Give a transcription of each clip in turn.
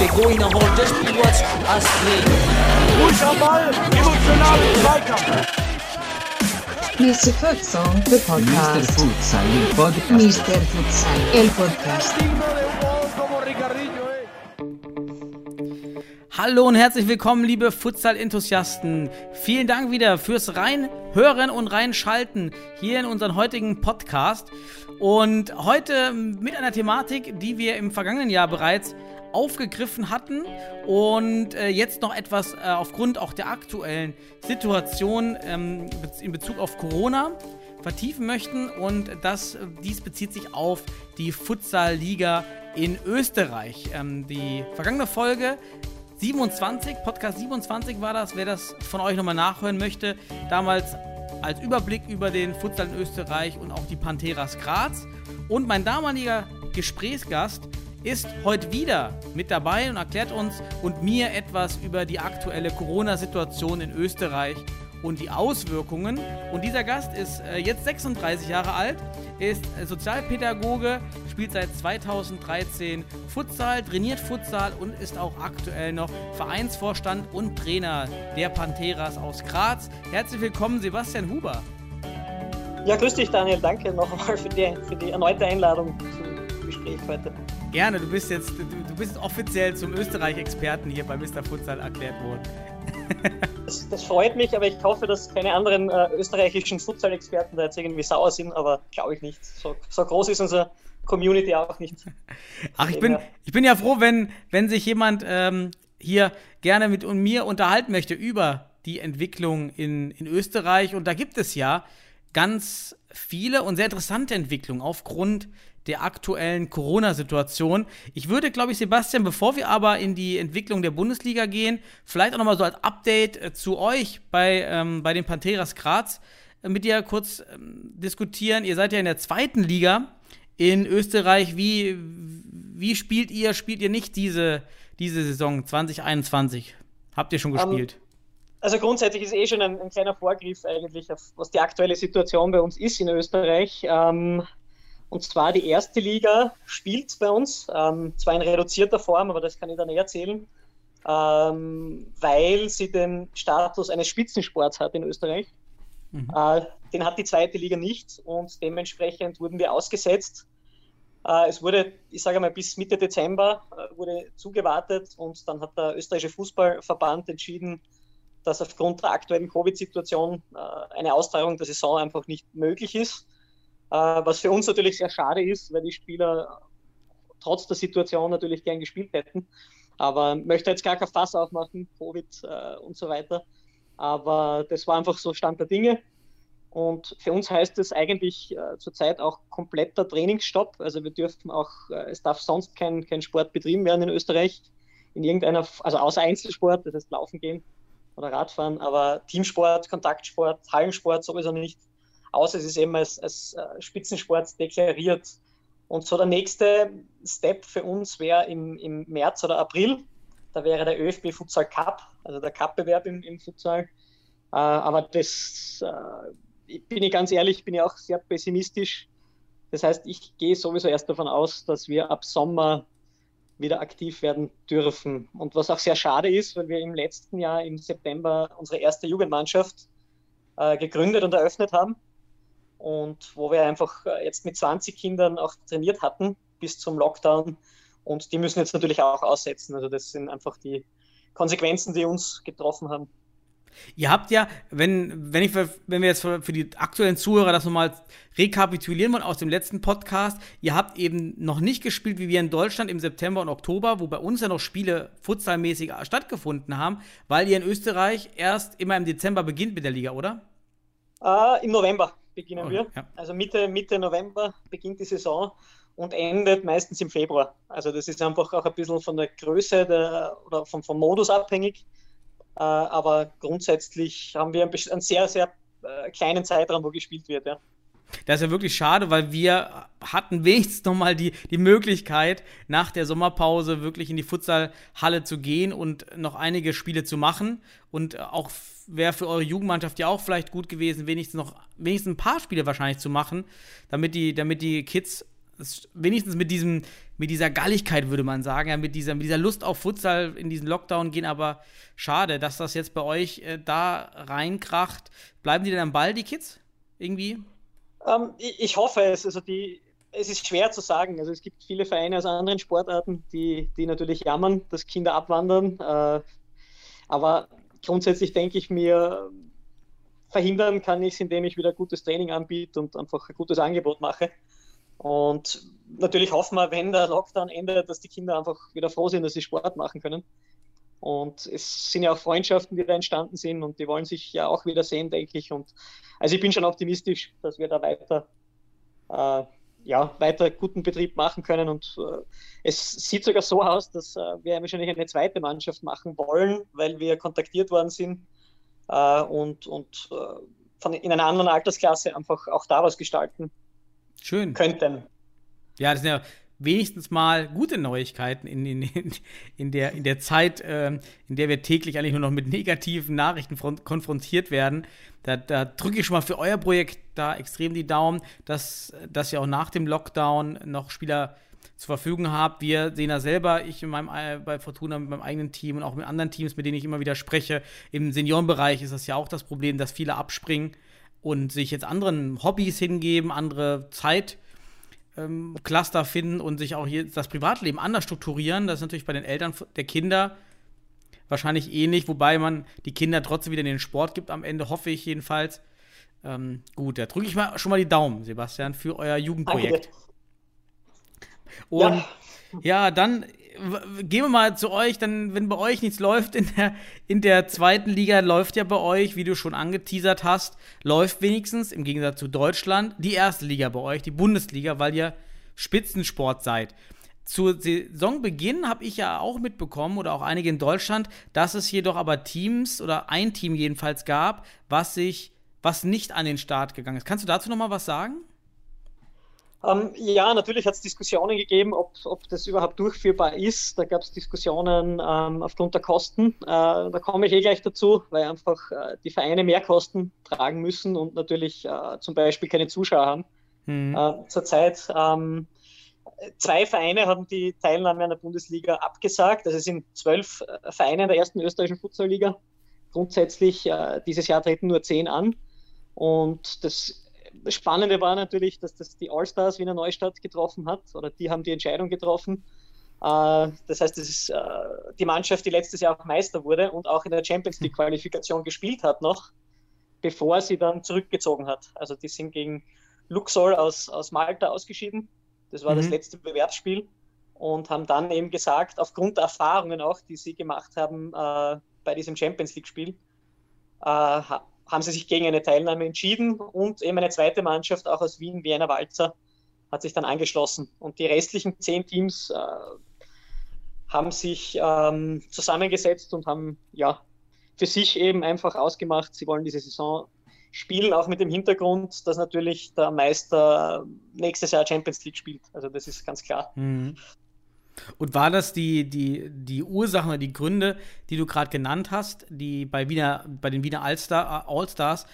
Der Goiner holt das Spiel was Astrid. Ruhig am Ball, emotional Zweikampf. Mr. Futsal, the Mr. podcast. Futsal, il podcast. Mr. Futsal, el podcast. Hallo und herzlich willkommen, liebe Futsal-Enthusiasten. Vielen Dank wieder fürs Reinhören und Reinschalten hier in unseren heutigen Podcast. Und heute mit einer Thematik, die wir im vergangenen Jahr bereits aufgegriffen hatten und äh, jetzt noch etwas äh, aufgrund auch der aktuellen Situation ähm, in Bezug auf Corona vertiefen möchten und das, dies bezieht sich auf die Futsal-Liga in Österreich. Ähm, die vergangene Folge 27, Podcast 27 war das, wer das von euch nochmal nachhören möchte. Damals als Überblick über den Futsal in Österreich und auch die Pantheras Graz. Und mein damaliger Gesprächsgast ist heute wieder mit dabei und erklärt uns und mir etwas über die aktuelle Corona-Situation in Österreich und die Auswirkungen. Und dieser Gast ist äh, jetzt 36 Jahre alt, ist äh, Sozialpädagoge, spielt seit 2013 Futsal, trainiert Futsal und ist auch aktuell noch Vereinsvorstand und Trainer der Pantheras aus Graz. Herzlich willkommen, Sebastian Huber. Ja, grüß dich, Daniel. Danke nochmal für die, für die erneute Einladung zum Gespräch heute. Gerne, du bist jetzt, du, du bist offiziell zum Österreich-Experten hier bei Mr. Futsal erklärt worden. Das, das freut mich, aber ich hoffe, dass keine anderen äh, österreichischen Futsal-Experten da jetzt irgendwie sauer sind, aber glaube ich nicht. So, so groß ist unsere Community auch nicht. Ach, ich bin, ich bin ja froh, wenn, wenn sich jemand ähm, hier gerne mit mir unterhalten möchte über die Entwicklung in, in Österreich. Und da gibt es ja ganz viele und sehr interessante Entwicklungen aufgrund der aktuellen Corona-Situation. Ich würde, glaube ich, Sebastian, bevor wir aber in die Entwicklung der Bundesliga gehen, vielleicht auch nochmal so als Update äh, zu euch bei, ähm, bei den Pantheras Graz äh, mit dir kurz ähm, diskutieren. Ihr seid ja in der zweiten Liga in Österreich. Wie, wie spielt ihr? Spielt ihr nicht diese, diese Saison 2021? Habt ihr schon gespielt? Also grundsätzlich ist eh schon ein, ein kleiner Vorgriff eigentlich, auf was die aktuelle Situation bei uns ist in Österreich. Ähm, und zwar die erste Liga spielt bei uns, ähm, zwar in reduzierter Form, aber das kann ich dann eh erzählen, ähm, weil sie den Status eines Spitzensports hat in Österreich. Äh, den hat die zweite Liga nicht und dementsprechend wurden wir ausgesetzt. Äh, es wurde, ich sage mal, bis Mitte Dezember äh, wurde zugewartet und dann hat der österreichische Fußballverband entschieden, dass aufgrund der aktuellen Covid-Situation äh, eine Austragung der Saison einfach nicht möglich ist. Äh, was für uns natürlich sehr schade ist, weil die Spieler trotz der Situation natürlich gern gespielt hätten. Aber möchte jetzt gar kein Fass aufmachen, Covid äh, und so weiter. Aber das war einfach so Stand der Dinge. Und für uns heißt es eigentlich äh, zurzeit auch kompletter Trainingsstopp. Also wir dürfen auch, äh, es darf sonst kein, kein Sport betrieben werden in Österreich. In irgendeiner, also außer Einzelsport, das heißt Laufen gehen oder Radfahren, aber Teamsport, Kontaktsport, Hallensport sowieso nicht. Außer es ist eben als, als äh, Spitzensport deklariert. Und so der nächste Step für uns wäre im, im März oder April. Da wäre der ÖFB Futsal Cup, also der Cup-Bewerb im, im Futsal. Äh, aber das, äh, bin ich ganz ehrlich, bin ich auch sehr pessimistisch. Das heißt, ich gehe sowieso erst davon aus, dass wir ab Sommer wieder aktiv werden dürfen. Und was auch sehr schade ist, weil wir im letzten Jahr im September unsere erste Jugendmannschaft äh, gegründet und eröffnet haben. Und wo wir einfach äh, jetzt mit 20 Kindern auch trainiert hatten bis zum Lockdown. Und die müssen jetzt natürlich auch aussetzen. Also das sind einfach die Konsequenzen, die uns getroffen haben. Ihr habt ja, wenn, wenn, ich, wenn wir jetzt für, für die aktuellen Zuhörer das nochmal rekapitulieren wollen aus dem letzten Podcast, ihr habt eben noch nicht gespielt wie wir in Deutschland im September und Oktober, wo bei uns ja noch Spiele futsalmäßig stattgefunden haben, weil ihr in Österreich erst immer im Dezember beginnt mit der Liga, oder? Äh, Im November beginnen Oh, wir. ja. Also Mitte, Mitte November beginnt die Saison und endet meistens im Februar. Also das ist einfach auch ein bisschen von der Größe der, oder vom, vom Modus abhängig. Äh, aber grundsätzlich haben wir einen sehr, sehr äh, kleinen Zeitraum, wo gespielt wird. Ja. Das ist ja wirklich schade, weil wir hatten wenigstens nochmal die, die Möglichkeit, nach der Sommerpause wirklich in die Futsalhalle zu gehen und noch einige Spiele zu machen. Und auch wäre für eure Jugendmannschaft ja auch vielleicht gut gewesen, wenigstens noch wenigstens ein paar Spiele wahrscheinlich zu machen, damit die, damit die Kids wenigstens mit diesem, mit dieser Galligkeit, würde man sagen, ja, mit dieser, mit dieser Lust auf Futsal in diesen Lockdown gehen, aber schade, dass das jetzt bei euch äh, da reinkracht. Bleiben die denn am Ball, die Kids? Irgendwie? Ähm, ich, ich, hoffe es. Also die, es ist schwer zu sagen. Also es gibt viele Vereine aus anderen Sportarten, die, die natürlich jammern, dass Kinder abwandern. Äh, aber grundsätzlich denke ich mir, verhindern kann ich es, indem ich wieder gutes Training anbiete und einfach ein gutes Angebot mache. Und natürlich hoffen wir, wenn der Lockdown endet, dass die Kinder einfach wieder froh sind, dass sie Sport machen können. Und es sind ja auch Freundschaften, die da entstanden sind und die wollen sich ja auch wieder sehen, denke ich. Und also ich bin schon optimistisch, dass wir da weiter, äh, ja, weiter guten Betrieb machen können. Und äh, es sieht sogar so aus, dass äh, wir wahrscheinlich eine zweite Mannschaft machen wollen, weil wir kontaktiert worden sind äh, und, und äh, von, in einer anderen Altersklasse einfach auch da was gestalten Schön. könnten. Ja, das sind ja wenigstens mal gute Neuigkeiten in, in, in, der, in der Zeit, äh, in der wir täglich eigentlich nur noch mit negativen Nachrichten konfrontiert werden. Da, da drücke ich schon mal für euer Projekt da extrem die Daumen, dass, dass ihr auch nach dem Lockdown noch Spieler zur Verfügung habt. Wir sehen da selber, ich in meinem, äh, bei Fortuna mit meinem eigenen Team und auch mit anderen Teams, mit denen ich immer wieder spreche. Im Seniorenbereich ist das ja auch das Problem, dass viele abspringen und sich jetzt anderen Hobbys hingeben, andere Zeit ähm, Cluster finden und sich auch hier das Privatleben anders strukturieren. Das ist natürlich bei den Eltern der Kinder wahrscheinlich ähnlich, wobei man die Kinder trotzdem wieder in den Sport gibt am Ende, hoffe ich jedenfalls. Ähm, gut, da drücke ich mal schon mal die Daumen, Sebastian, für euer Jugendprojekt. Und ja. ja, dann gehen wir mal zu euch, dann, wenn bei euch nichts läuft in der, in der zweiten Liga, läuft ja bei euch, wie du schon angeteasert hast, läuft wenigstens im Gegensatz zu Deutschland die erste Liga bei euch, die Bundesliga, weil ihr Spitzensport seid. Zu Saisonbeginn habe ich ja auch mitbekommen, oder auch einige in Deutschland, dass es jedoch aber Teams oder ein Team jedenfalls gab, was sich, was nicht an den Start gegangen ist. Kannst du dazu nochmal was sagen? Ähm, ja, natürlich hat es Diskussionen gegeben, ob, ob das überhaupt durchführbar ist. Da gab es Diskussionen ähm, aufgrund der Kosten. Äh, da komme ich eh gleich dazu, weil einfach äh, die Vereine mehr Kosten tragen müssen und natürlich äh, zum Beispiel keine Zuschauer haben. Mhm. Zurzeit ähm, zwei Vereine haben die Teilnahme an der Bundesliga abgesagt. Also es sind zwölf äh, Vereine der ersten österreichischen Futsalliga. Grundsätzlich äh, dieses Jahr treten nur zehn an. Und das das Spannende war natürlich, dass das die All-Stars Wiener Neustadt getroffen hat, oder die haben die Entscheidung getroffen. Äh, das heißt, das ist äh, die Mannschaft, die letztes Jahr auch Meister wurde und auch in der Champions League-Qualifikation gespielt hat noch, bevor sie dann zurückgezogen hat. Also die sind gegen Luxor aus, aus Malta ausgeschieden. Das war mhm. das letzte Bewerbsspiel und haben dann eben gesagt, aufgrund der Erfahrungen auch, die sie gemacht haben äh, bei diesem Champions League-Spiel, äh, haben sie sich gegen eine Teilnahme entschieden und eben eine zweite Mannschaft, auch aus Wien, Wiener Walzer, hat sich dann angeschlossen. Und die restlichen zehn Teams äh, haben sich ähm, zusammengesetzt und haben ja für sich eben einfach ausgemacht, sie wollen diese Saison spielen, auch mit dem Hintergrund, dass natürlich der Meister nächstes Jahr Champions League spielt. Also das ist ganz klar. Mhm. Und war das die, die, die Ursachen oder die Gründe, die du gerade genannt hast, die bei, Wiener, bei den Wiener Allstar, Allstars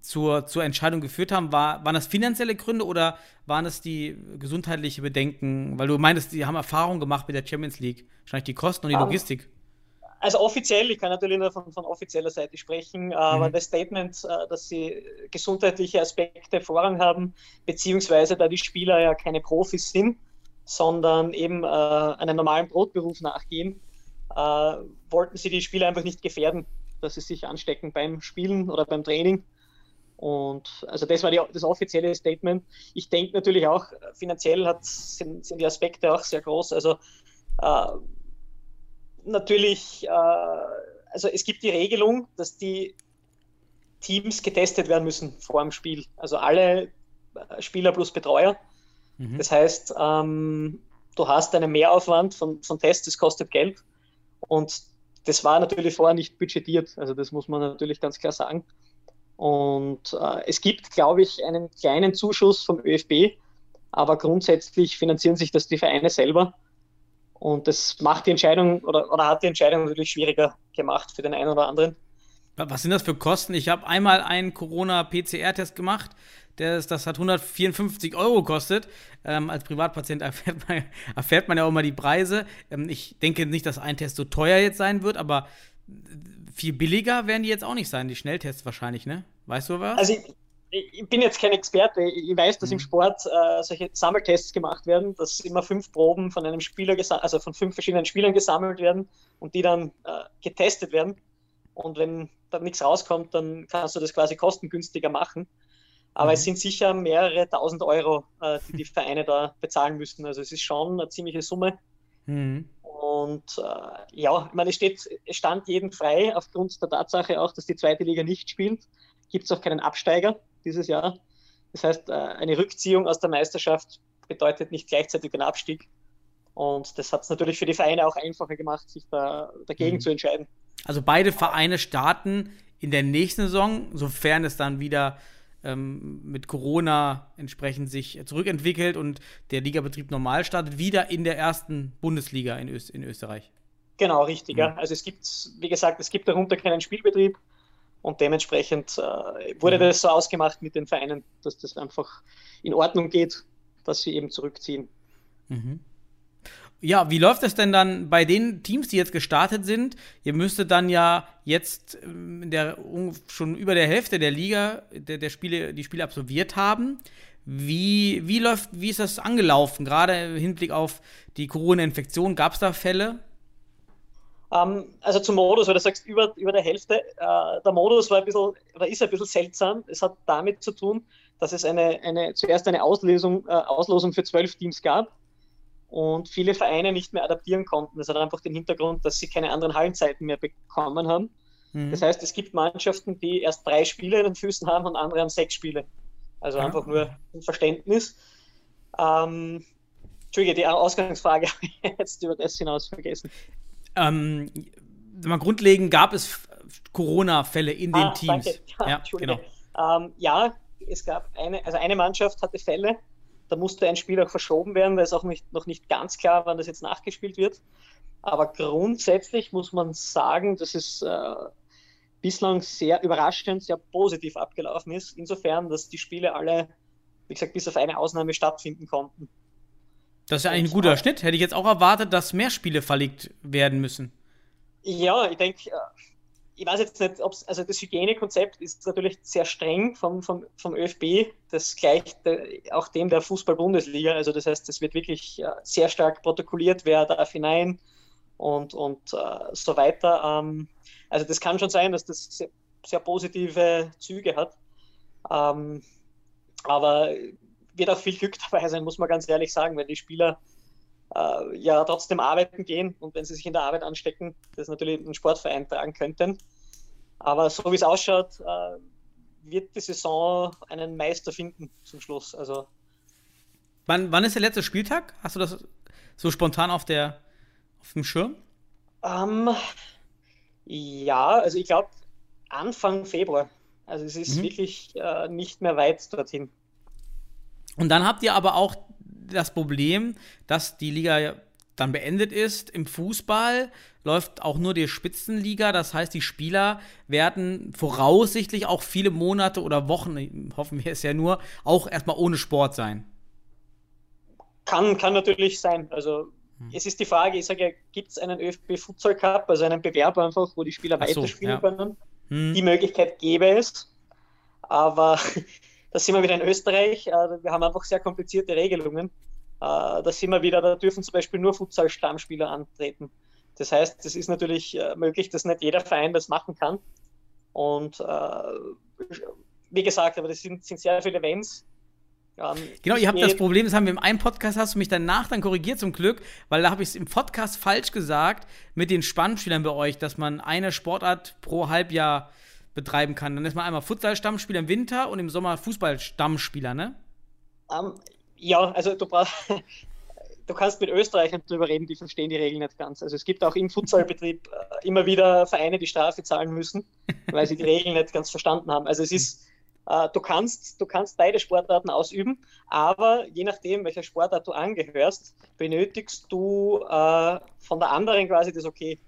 zur, zur Entscheidung geführt haben? War, waren das finanzielle Gründe oder waren es die gesundheitliche Bedenken? Weil du meintest, die haben Erfahrung gemacht mit der Champions League. Wahrscheinlich die Kosten und die Logistik. Also offiziell, ich kann natürlich nur von, von offizieller Seite sprechen, aber mhm. das Statement, äh, dass sie gesundheitliche Aspekte Vorrang haben, beziehungsweise da die Spieler ja keine Profis sind, sondern eben äh, einem normalen Brotberuf nachgehen, äh, wollten sie die Spieler einfach nicht gefährden, dass sie sich anstecken beim Spielen oder beim Training. Und also das war die, das offizielle Statement. Ich denke natürlich auch, finanziell hat, sind, sind die Aspekte auch sehr groß. Also äh, natürlich, äh, also es gibt die Regelung, dass die Teams getestet werden müssen vor dem Spiel. Also alle äh, Spieler plus Betreuer. Mhm. Das heißt, ähm, du hast einen Mehraufwand von, von Tests, das kostet Geld. Und das war natürlich vorher nicht budgetiert. Also das muss man natürlich ganz klar sagen. Und äh, es gibt, glaube ich, einen kleinen Zuschuss vom ÖFB, aber grundsätzlich finanzieren sich das die Vereine selber. Und das macht die Entscheidung oder, oder hat die Entscheidung natürlich schwieriger gemacht für den einen oder anderen. Was sind das für Kosten? Ich habe einmal einen Corona-PCR-Test gemacht. Das, das hat 154 Euro gekostet. Ähm, als Privatpatient erfährt man, erfährt man ja auch immer die Preise. Ähm, ich denke nicht, dass ein Test so teuer jetzt sein wird, aber viel billiger werden die jetzt auch nicht sein, die Schnelltests wahrscheinlich, ne? Weißt du was? Also ich, ich bin jetzt kein Experte. Ich weiß, dass mhm. im Sport äh, solche Sammeltests gemacht werden, dass immer fünf Proben von einem Spieler, also von fünf verschiedenen Spielern gesammelt werden und die dann äh, getestet werden. Und wenn da nichts rauskommt, dann kannst du das quasi kostengünstiger machen. Aber mhm. es sind sicher mehrere tausend Euro, äh, die die Vereine da bezahlen müssen. Also es ist schon eine ziemliche Summe. Mhm. Und äh, ja, ich meine, es, steht, es stand jedem frei, aufgrund der Tatsache auch, dass die zweite Liga nicht spielt, gibt es auch keinen Absteiger dieses Jahr. Das heißt, äh, eine Rückziehung aus der Meisterschaft bedeutet nicht gleichzeitig den Abstieg. Und das hat es natürlich für die Vereine auch einfacher gemacht, sich da dagegen mhm. zu entscheiden. Also beide Vereine starten in der nächsten Saison, sofern es dann wieder ähm, mit Corona entsprechend sich zurückentwickelt und der Ligabetrieb normal startet, wieder in der ersten Bundesliga in, Öst in Österreich. Genau, richtig. Mhm. Ja. Also es gibt, wie gesagt, es gibt darunter keinen Spielbetrieb und dementsprechend äh, wurde mhm. das so ausgemacht mit den Vereinen, dass das einfach in Ordnung geht, dass sie eben zurückziehen. Mhm. Ja, wie läuft es denn dann bei den Teams, die jetzt gestartet sind? Ihr müsstet dann ja jetzt ähm, der, schon über der Hälfte der Liga der, der Spiele, die Spiele absolviert haben. Wie, wie läuft, wie ist das angelaufen? Gerade im Hinblick auf die Corona-Infektion, gab es da Fälle? Um, ähm, also zum Modus, weil du sagst, über, über der Hälfte. Uh, der Modus war ein bisschen, oder ist ein bisschen seltsam. Es hat damit zu tun, dass es eine, eine, zuerst eine Auslosung, uh, Auslosung für zwölf Teams gab und viele Vereine nicht mehr adaptieren konnten. Das hat einfach den Hintergrund, dass sie keine anderen Hallenzeiten mehr bekommen haben. Mhm. Das heißt, es gibt Mannschaften, die erst drei Spiele in den Füßen haben und andere haben sechs Spiele. Also ja. einfach nur ein Verständnis. Ähm, Entschuldige, die Ausgangsfrage habe ich jetzt über das hinaus vergessen. Ähm, mal grundlegend gab es Corona-Fälle in den ah, Teams. Ja, ja, genau. Ähm, ja, es gab eine, also eine Mannschaft hatte Fälle, da musste ein Spiel auch verschoben werden, weil es auch nicht, noch nicht ganz klar, wann das jetzt nachgespielt wird. Aber grundsätzlich muss man sagen, dass es äh, bislang sehr überraschend, sehr positiv abgelaufen ist. Insofern, dass die Spiele alle, wie gesagt, bis auf eine Ausnahme stattfinden konnten. Das ist ja eigentlich ein guter Schnitt. Hätte ich jetzt auch erwartet, dass mehr Spiele verlegt werden müssen. Ja, ich denke, äh, ich weiß jetzt nicht, ob also das Hygienekonzept ist natürlich sehr streng vom, vom, vom ÖFB, das gleicht auch dem der Fußball-Bundesliga. Also das heißt, es wird wirklich sehr stark protokolliert, wer darf hinein und, und uh, so weiter. Um, ähm, also das kann schon sein, dass das sehr, sehr positive Züge hat. Um, ähm, aber wird auch viel Glück dabei sein, muss man ganz ehrlich sagen, wenn die Spieler äh, ja trotzdem arbeiten gehen und wenn sie sich in der Arbeit anstecken, das natürlich einen Sportverein tragen könnten. Aber so wie es ausschaut, äh, wird die Saison einen Meister finden zum Schluss. Also wann, wann ist der letzte Spieltag? Hast du das so spontan auf, der, auf dem Schirm? Ähm, ja, also ich glaube Anfang Februar. Also es ist mhm. wirklich äh, nicht mehr weit dorthin. Und dann habt ihr aber auch das Problem, dass die Liga dann beendet ist. Im Fußball läuft auch nur die Spitzenliga. Das heißt, die Spieler werden voraussichtlich auch viele Monate oder Wochen, hoffen wir es ja nur, auch erstmal ohne Sport sein. Kann, kann natürlich sein. Also hm. es ist die Frage, ich sage ja, gibt es einen ÖFB Futsal Cup, also einen Bewerb einfach, wo die Spieler so, weiterspielen ja. können? Hm. Die Möglichkeit gäbe es. Aber da sind wir wieder in Österreich. Äh, wir haben einfach sehr komplizierte Regelungen. Äh, da sind wir wieder, da dürfen zum Beispiel nur Futsal-Stammspieler antreten. Das heißt, es ist natürlich äh, möglich, dass nicht jeder Verein das machen kann. Und wie gesagt, aber das sind, sind sehr viele Events. Ähm, genau, ihr habt das Problem, das haben wir im einen Podcast, hast du mich danach dann korrigiert zum Glück, weil da habe ich es im Podcast falsch gesagt mit den Spannspielern bei euch, dass man eine Sportart pro Halbjahr betreiben kann. Dann ist man einmal Futsal-Stammspieler im Winter und im Sommer Fußball-Stammspieler, ne? Um, ähm, ja, also du brauchst. Du kannst mit Österreichern darüber reden, die verstehen die Regeln nicht ganz. Also es gibt auch im Futsalbetrieb immer wieder Vereine die Strafe zahlen müssen, weil sie die Regeln nicht ganz verstanden haben. Also es ist, äh, du, kannst, du kannst beide Sportarten ausüben, aber je nachdem, welcher Sportart du angehörst, benötigst du äh, von der anderen quasi das Okay.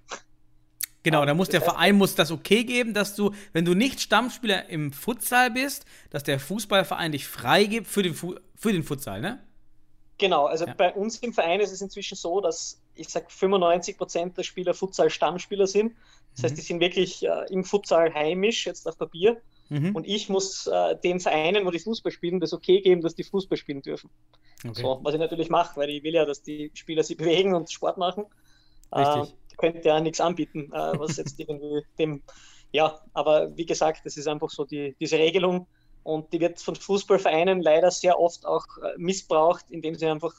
Genau, da muss der Verein muss das okay geben, dass du, wenn du nicht Stammspieler im Futsal bist, dass der Fußballverein dich freigibt für den, Fu für den Futsal, ne? Genau, also Ja. bei uns im Verein ist es inzwischen so, dass ich sage 95 Prozent der Spieler Futsal-Stammspieler sind. Das heißt, die sind wirklich äh, im Futsal heimisch, jetzt auf Papier. Mhm. Und ich muss äh, den Vereinen, wo die Fußball spielen, das okay geben, dass die Fußball spielen dürfen. Okay. So, was ich natürlich mache, weil ich will ja, dass die Spieler sich bewegen und Sport machen. Richtig. Äh, könnte ja nichts anbieten, äh, was jetzt irgendwie dem, ja, aber wie gesagt, das ist einfach so die, diese Regelung und die wird von Fußballvereinen leider sehr oft auch äh, missbraucht, indem sie einfach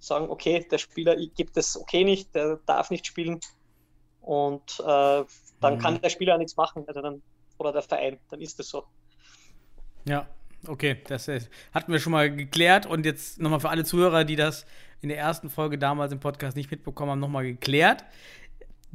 sagen, okay, der Spieler gibt es okay nicht, der darf nicht spielen und äh, dann Mhm. kann der Spieler nichts machen, also dann, oder der Verein, dann ist das so. Ja, okay, das ist, hatten wir schon mal geklärt und jetzt nochmal für alle Zuhörer, die das in der ersten Folge damals im Podcast nicht mitbekommen haben, nochmal geklärt.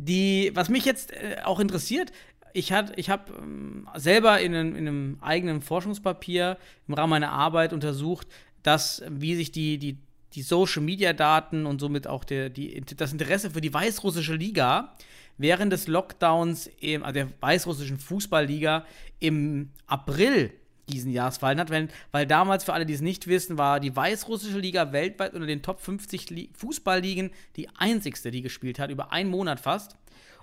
Die, was mich jetzt äh, auch interessiert, ich, hat- ich habe ähm, selber in einem, in einem eigenen Forschungspapier im Rahmen meiner Arbeit untersucht, dass, wie sich die, die, die Social-Media-Daten und somit auch der, die, das Interesse für die weißrussische Liga während des Lockdowns, im, also der weißrussischen Fußballliga, im April diesen Jahres fallen hat, wenn, weil damals, für alle, die es nicht wissen, war die weißrussische Liga weltweit unter den Top 50 Li Fußballligen die einzigste, die gespielt hat, über einen Monat fast.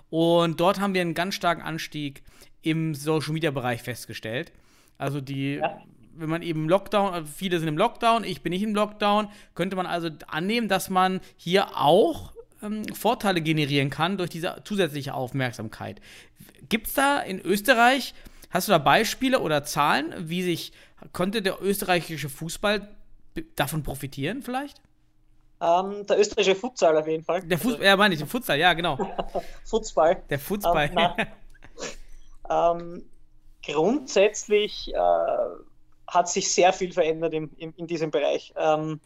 Und dort haben wir einen ganz starken Anstieg im Social Media Bereich festgestellt. Also die, Ja. wenn man eben Lockdown, also viele sind im Lockdown, ich bin nicht im Lockdown, könnte man also annehmen, dass man hier auch ähm, Vorteile generieren kann durch diese zusätzliche Aufmerksamkeit. Gibt es da in Österreich, hast du da Beispiele oder Zahlen, wie sich, konnte der österreichische Fußball davon profitieren vielleicht? Ähm, der österreichische Futsal auf jeden Fall. Der Fußball, ja meine ich, der Futsal, ja genau. Fußball. Der Fußball. Ähm, ähm, grundsätzlich äh, hat sich sehr viel verändert im, im, in diesem Bereich. Ähm,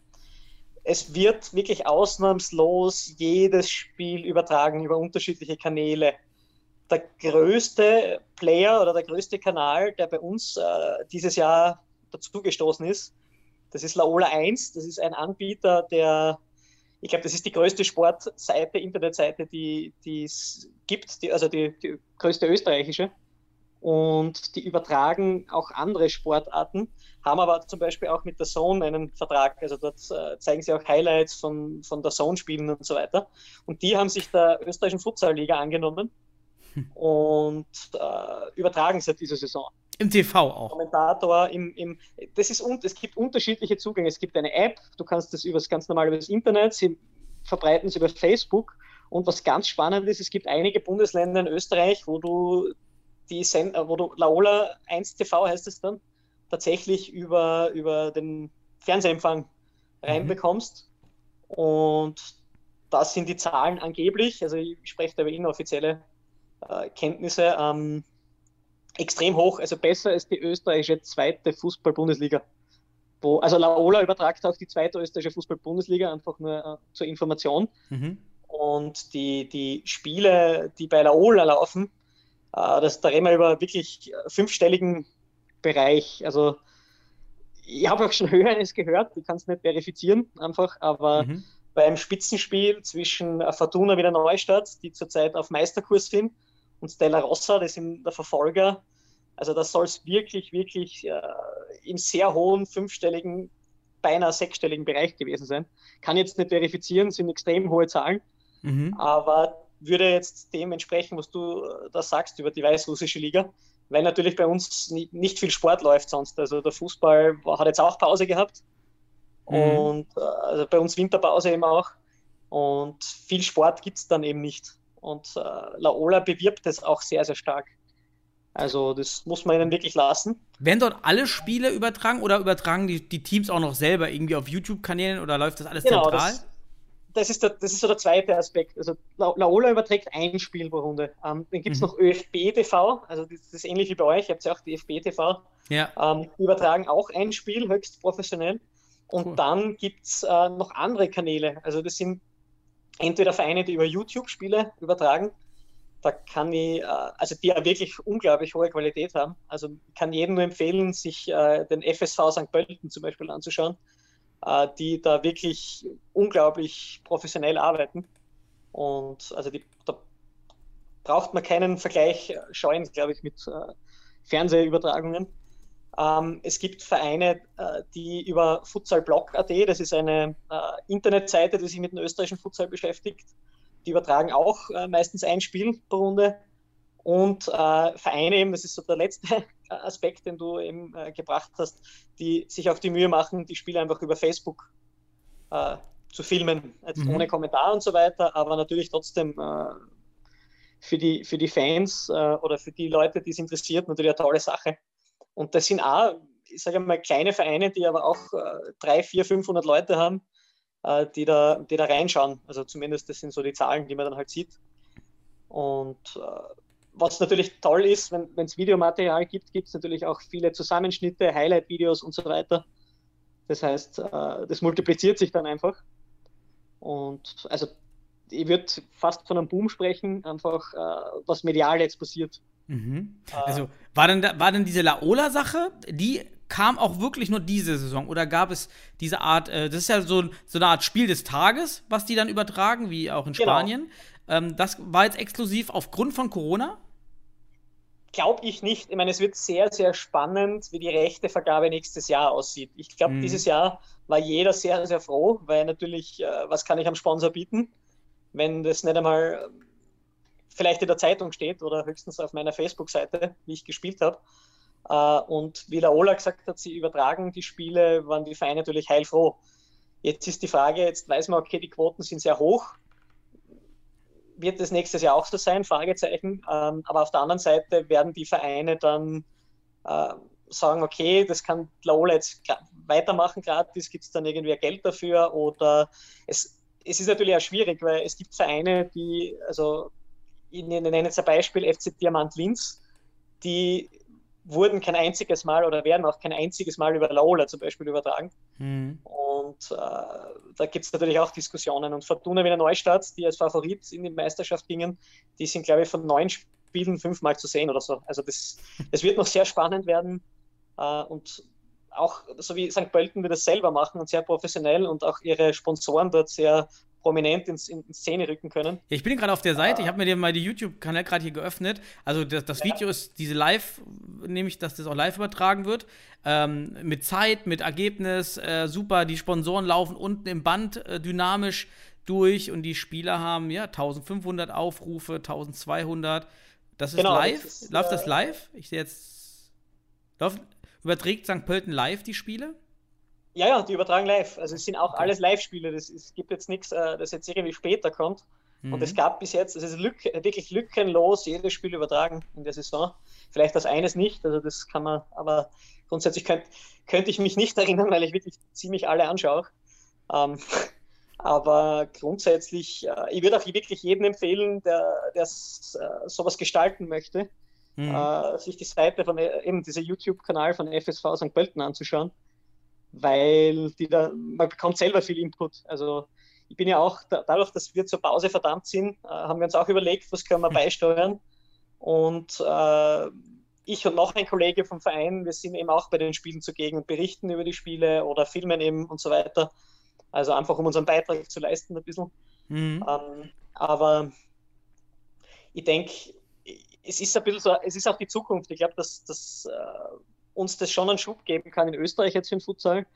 es wird wirklich ausnahmslos jedes Spiel übertragen über unterschiedliche Kanäle. Der größte Player oder der größte Kanal, der bei uns äh, dieses Jahr dazugestoßen ist, das ist Laola 1. Das ist ein Anbieter, der, ich glaube, das ist die größte Sportseite, Internetseite, die es gibt, die, also die, die größte österreichische. Und die übertragen auch andere Sportarten, haben aber zum Beispiel auch mit der Zone einen Vertrag. Also dort äh, zeigen sie auch Highlights von, von der Zone-Spielen und so weiter. Und die haben sich der österreichischen Futsal-Liga angenommen und äh, übertragen seit dieser Saison. Im TV auch. Kommentator im, im das ist un, es gibt unterschiedliche Zugänge. Es gibt eine App, du kannst das übers ganz normal über das Internet, sie verbreiten es über Facebook. Und was ganz spannend ist, es gibt einige Bundesländer in Österreich, wo du die Send äh, wo du Laola 1 TV heißt es dann, tatsächlich über, über den Fernsehempfang reinbekommst. Und das sind die Zahlen angeblich, also ich spreche da über inoffizielle äh, Kenntnisse, ähm, extrem hoch, also besser als die österreichische zweite Fußball-Bundesliga. Also Laola übertragt auch die zweite österreichische Fußball-Bundesliga, einfach nur äh, zur Information. Mhm. Und die, die Spiele, die bei Laola laufen, äh, das, da reden wir über wirklich äh, fünfstelligen Bereich. Also ich habe auch schon Höheres gehört, ich kann es nicht verifizieren einfach, aber Mhm. beim Spitzenspiel zwischen äh, Fortuna wieder Neustadt, die zurzeit auf Meisterkurs sind, und Stella Rossa, das sind der Verfolger. Also das soll es wirklich, wirklich äh, im sehr hohen fünfstelligen, beinahe sechsstelligen Bereich gewesen sein. Kann jetzt nicht verifizieren, sind extrem hohe Zahlen, Mhm. aber würde jetzt dem entsprechen, was du äh, da sagst über die weißrussische Liga, weil natürlich bei uns ni- nicht viel Sport läuft sonst. Also der Fußball hat jetzt auch Pause gehabt Mhm. und äh, also bei uns Winterpause eben auch und viel Sport gibt es dann eben nicht. Und äh, Laola bewirbt das auch sehr, sehr stark. Also das muss man ihnen wirklich lassen. Werden dort alle Spiele übertragen oder übertragen die, die Teams auch noch selber irgendwie auf YouTube-Kanälen oder läuft das alles Genau, zentral? das, das, ist der, das ist so der zweite Aspekt. Also La- Laola überträgt ein Spiel pro Runde. Ähm, dann gibt es Mhm. noch ÖFB TV, also das, das ist ähnlich wie bei euch, ihr habt ja auch DFB TV. Ja. Ähm, die übertragen auch ein Spiel, höchst professionell. Und Cool. dann gibt es äh, noch andere Kanäle. Also das sind entweder Vereine, die über YouTube Spiele übertragen. da kann ich, äh, also die ja wirklich unglaublich hohe Qualität haben. Also ich kann jedem nur empfehlen, sich äh, den FSV St. Pölten zum Beispiel anzuschauen, äh, die da wirklich unglaublich professionell arbeiten. Und also die, da braucht man keinen Vergleich scheuen, glaube ich, mit Fernsehübertragungen. Ähm, es gibt Vereine, die über Futsalblog.at, das ist eine Internetseite, die sich mit dem österreichischen Futsal beschäftigt, die übertragen auch äh, meistens ein Spiel pro Runde. Und äh, Vereine eben, das ist so der letzte Aspekt, den du eben äh, gebracht hast, die sich auch die Mühe machen, die Spiele einfach über Facebook äh, zu filmen, jetzt mhm. ohne Kommentar und so weiter, aber natürlich trotzdem äh, für, die, für die Fans äh, oder für die Leute, die es interessiert, natürlich eine tolle Sache. Und das sind auch, ich sage mal, kleine Vereine, die aber auch äh, 3, 4, 500 Leute haben, äh, die, da, die da reinschauen. Also zumindest das sind so die Zahlen, die man dann halt sieht. Und äh, was natürlich toll ist, wenn es Videomaterial gibt, gibt es natürlich auch viele Zusammenschnitte, Highlight-Videos und so weiter. Das heißt, äh, das multipliziert sich dann einfach. Und also ich würde fast von einem Boom sprechen, einfach äh, was medial jetzt passiert. Mhm. Also war denn, da, war denn diese Laola-Sache, die kam auch wirklich nur diese Saison oder gab es diese Art, äh, das ist ja so, so eine Art Spiel des Tages, was die dann übertragen, wie auch in genau. Spanien. Ähm, das war jetzt exklusiv aufgrund von Corona? Glaube ich nicht. Ich meine, es wird sehr, sehr spannend, wie die Rechtevergabe nächstes Jahr aussieht. Ich glaube, mhm. dieses Jahr war jeder sehr, sehr froh, weil natürlich, äh, was kann ich am Sponsor bieten, wenn das nicht einmal vielleicht in der Zeitung steht oder höchstens auf meiner Facebook-Seite, wie ich gespielt habe. Äh, und wie Laola gesagt hat, sie übertragen die Spiele, waren die Vereine natürlich heilfroh. Jetzt ist die Frage, jetzt weiß man, okay, die Quoten sind sehr hoch. Wird das nächstes Jahr auch so sein? Fragezeichen. Ähm, aber auf der anderen Seite werden die Vereine dann äh, sagen, okay, das kann Laola jetzt weitermachen gratis, gibt es dann irgendwie Geld dafür oder es, es ist natürlich auch schwierig, weil es gibt Vereine, die, also ich nenne jetzt ein Beispiel, FC Diamant Linz, die wurden kein einziges Mal oder werden auch kein einziges Mal über Laola zum Beispiel übertragen. Mhm. Und äh, da gibt es natürlich auch Diskussionen. Und Fortuna Wiener Neustadt, die als Favorit in die Meisterschaft gingen, die sind, glaube ich, von neun Spielen fünfmal zu sehen oder so. Also das, das wird noch sehr spannend werden. Äh, und auch so wie St. Pölten wird das selber machen und sehr professionell und auch ihre Sponsoren dort sehr prominent in, in, Szene rücken können. Ja, ich bin gerade auf der Seite, ich habe mir mal die YouTube-Kanal gerade hier geöffnet. Also das, das Video ja. ist diese Live, nämlich, dass das auch live übertragen wird. Ähm, mit Zeit, mit Ergebnis, äh, super. Die Sponsoren laufen unten im Band äh, dynamisch durch und die Spieler haben ja 1500 Aufrufe, 1200. Das ist genau, live. Das ist, Läuft das äh, live? Ich sehe jetzt. Läuft, überträgt St. Pölten live die Spiele? Ja, ja, die übertragen live. Also es sind auch okay. alles Live-Spiele. Es gibt jetzt nichts, äh, das jetzt irgendwie später kommt. Mhm. Und es mhm. gab bis jetzt, es ist lück, wirklich lückenlos jedes Spiel übertragen in der Saison. Vielleicht das eines nicht, also das kann man, aber grundsätzlich könnt, könnte ich mich nicht erinnern, weil ich wirklich ziemlich alle anschaue. Ähm, aber grundsätzlich, äh, ich würde auch wirklich jedem empfehlen, der, der äh, sowas gestalten möchte, mhm. äh, sich die Seite von äh, eben dieser YouTube-Kanal von FSV St. Pölten anzuschauen weil da, man bekommt selber viel Input. Also ich bin ja auch, dadurch, dass wir zur Pause verdammt sind, äh, haben wir uns auch überlegt, was können wir hm. beisteuern. Und äh, ich und noch ein Kollege vom Verein, wir sind eben auch bei den Spielen zugegen und berichten über die Spiele oder filmen eben und so weiter. Also einfach, um unseren Beitrag zu leisten ein bisschen. Mhm. Ähm, aber ich denke, es ist ein bisschen so, es ist auch die Zukunft. Ich glaube, dass, dass äh, uns das schon einen Schub geben kann in Österreich jetzt für den Futsal.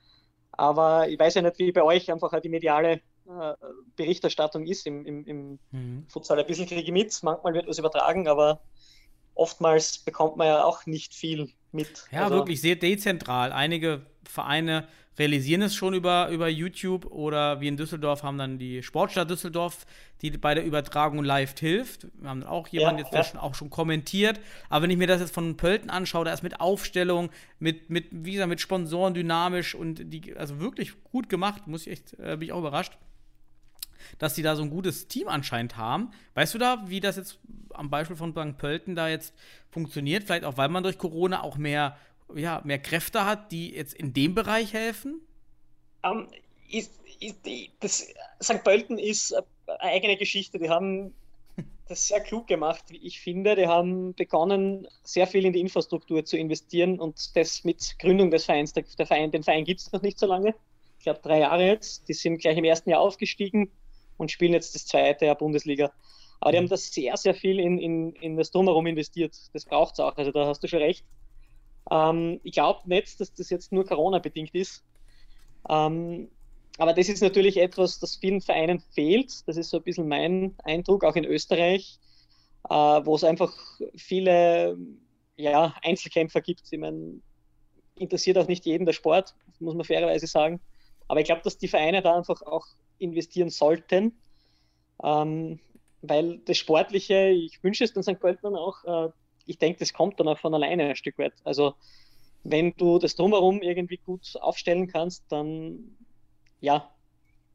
Aber ich weiß ja nicht, wie bei euch einfach die mediale äh, Berichterstattung ist im, im, im mhm. Futsal. Ein bisschen kriege ich mit, manchmal wird was übertragen, aber oftmals bekommt man ja auch nicht viel mit. Ja, also, wirklich sehr dezentral. Einige Vereine realisieren es schon über, über YouTube oder wie in Düsseldorf haben dann die Sportstadt Düsseldorf, die bei der Übertragung live hilft. Wir haben auch jemanden ja, jetzt, der ja. schon, auch schon kommentiert. Aber wenn ich mir das jetzt von Pölten anschaue, da ist mit Aufstellung, mit, mit, wie gesagt, mit Sponsoren dynamisch und die, also wirklich gut gemacht, muss ich echt, äh, bin ich auch überrascht dass sie da so ein gutes Team anscheinend haben. Weißt du da, wie das jetzt am Beispiel von St. Pölten da jetzt funktioniert? Vielleicht auch, weil man durch Corona auch mehr ja, mehr Kräfte hat, die jetzt in dem Bereich helfen? Um, ähm, ist, ist, das, St. Pölten ist eine eigene Geschichte. Die haben das sehr klug gemacht, wie ich finde. Die haben begonnen, sehr viel in die Infrastruktur zu investieren und das mit Gründung des Vereins. Der, Verein, den Verein gibt es noch nicht so lange. Ich glaube, drei Jahre jetzt. Die sind gleich im ersten Jahr aufgestiegen und spielen jetzt das zweite Jahr Bundesliga. Aber die haben das sehr, sehr viel in, in, in das Drumherum investiert. Das braucht es auch. Also da hast du schon recht. Ähm, ich glaube nicht, dass das jetzt nur Corona-bedingt ist. Ähm, aber das ist natürlich etwas, das vielen Vereinen fehlt. Das ist so ein bisschen mein Eindruck, auch in Österreich, äh, wo es einfach viele ja, Einzelkämpfer gibt. Ich meine, interessiert auch nicht jeden der Sport, muss man fairerweise sagen. Aber ich glaube, dass die Vereine da einfach auch investieren sollten. Ähm, weil das Sportliche, ich wünsche es den St. Pöltenern auch, äh, ich denke, das kommt dann auch von alleine ein Stück weit. Also wenn du das drumherum irgendwie gut aufstellen kannst, dann ja,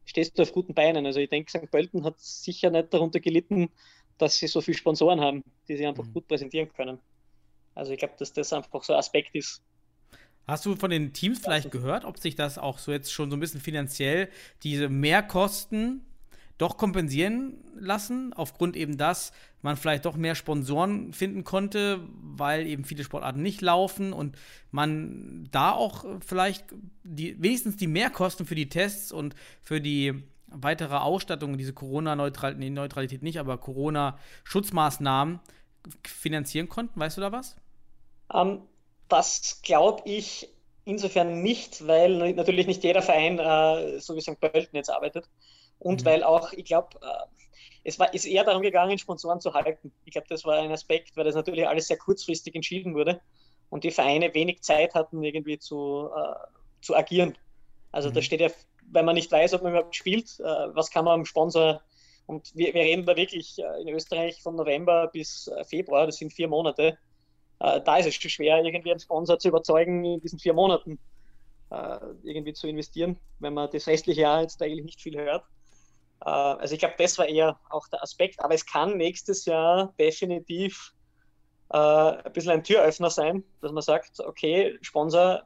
stehst du auf guten Beinen. Also ich denke, St. Pölten hat sicher nicht darunter gelitten, dass sie so viele Sponsoren haben, die sie einfach mhm. gut präsentieren können. Also ich glaube, dass das einfach so ein Aspekt ist. Hast du von den Teams vielleicht gehört, ob sich das auch so jetzt schon so ein bisschen finanziell diese Mehrkosten doch kompensieren lassen, aufgrund eben, dass man vielleicht doch mehr Sponsoren finden konnte, weil eben viele Sportarten nicht laufen und man da auch vielleicht die, wenigstens die Mehrkosten für die Tests und für die weitere Ausstattung, diese Corona-Neutralität, Neutralität nicht, aber Corona-Schutzmaßnahmen finanzieren konnten. Weißt du da was? Um, ähm, das glaube ich insofern nicht, weil natürlich nicht jeder Verein, äh, so wie St. Pölten jetzt arbeitet. Und mhm. weil auch, ich glaube, äh, es war, ist eher darum gegangen, Sponsoren zu halten. Ich glaube, das war ein Aspekt, weil das natürlich alles sehr kurzfristig entschieden wurde und die Vereine wenig Zeit hatten, irgendwie zu, äh, zu agieren. Also mhm. da steht ja, wenn man nicht weiß, ob man überhaupt spielt, äh, was kann man am Sponsor und wir, wir reden da wirklich äh, in Österreich von November bis äh, Februar, das sind vier Monate. Äh, da ist es schon schwer, irgendwie einen Sponsor zu überzeugen, in diesen vier Monaten irgendwie zu investieren, wenn man das restliche Jahr jetzt eigentlich nicht viel hört. Äh, also ich glaube, das war eher auch der Aspekt. Aber es kann nächstes Jahr definitiv äh, ein bisschen ein Türöffner sein, dass man sagt, okay, Sponsor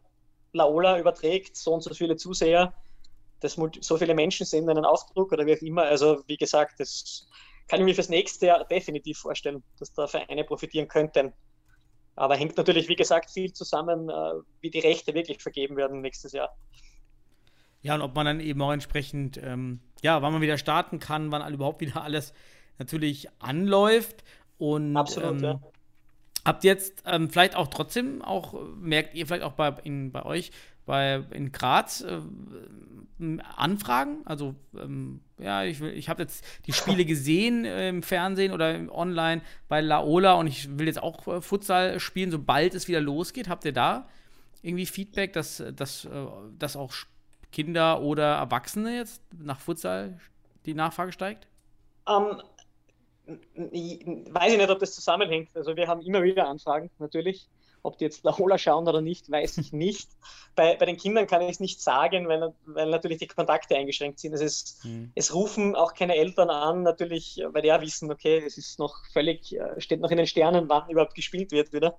Laola überträgt so und so viele Zuseher, dass so viele Menschen sind einen Aufdruck oder wie auch immer. Also wie gesagt, das kann ich mir fürs nächste Jahr definitiv vorstellen, dass da Vereine profitieren könnten. Aber hängt natürlich, wie gesagt, viel zusammen, äh, wie die Rechte wirklich vergeben werden nächstes Jahr. Ja, und ob man dann eben auch entsprechend, ähm, ja, wann man wieder starten kann, wann überhaupt wieder alles natürlich anläuft. Und Absolut, ähm, ja. habt jetzt ähm, vielleicht auch trotzdem auch, merkt ihr vielleicht auch bei, in, bei euch, bei, in Graz äh, Anfragen? Also, ähm, ja, ich, ich habe jetzt die Spiele gesehen äh, im Fernsehen oder online bei Laola und ich will jetzt auch äh, Futsal spielen, sobald es wieder losgeht. Habt ihr da irgendwie Feedback, dass, dass, äh, dass auch Kinder oder Erwachsene jetzt nach Futsal die Nachfrage steigt? Um, ähm, weiß ich nicht, ob das zusammenhängt. Also wir haben immer wieder Anfragen, natürlich. Ob die jetzt Laola schauen oder nicht, weiß ich nicht. bei, bei den Kindern kann ich es nicht sagen, weil, weil natürlich die Kontakte eingeschränkt sind. Es, ist, mhm. es rufen auch keine Eltern an, natürlich, weil die ja wissen, okay, es ist noch völlig, äh, steht noch in den Sternen, wann überhaupt gespielt wird wieder.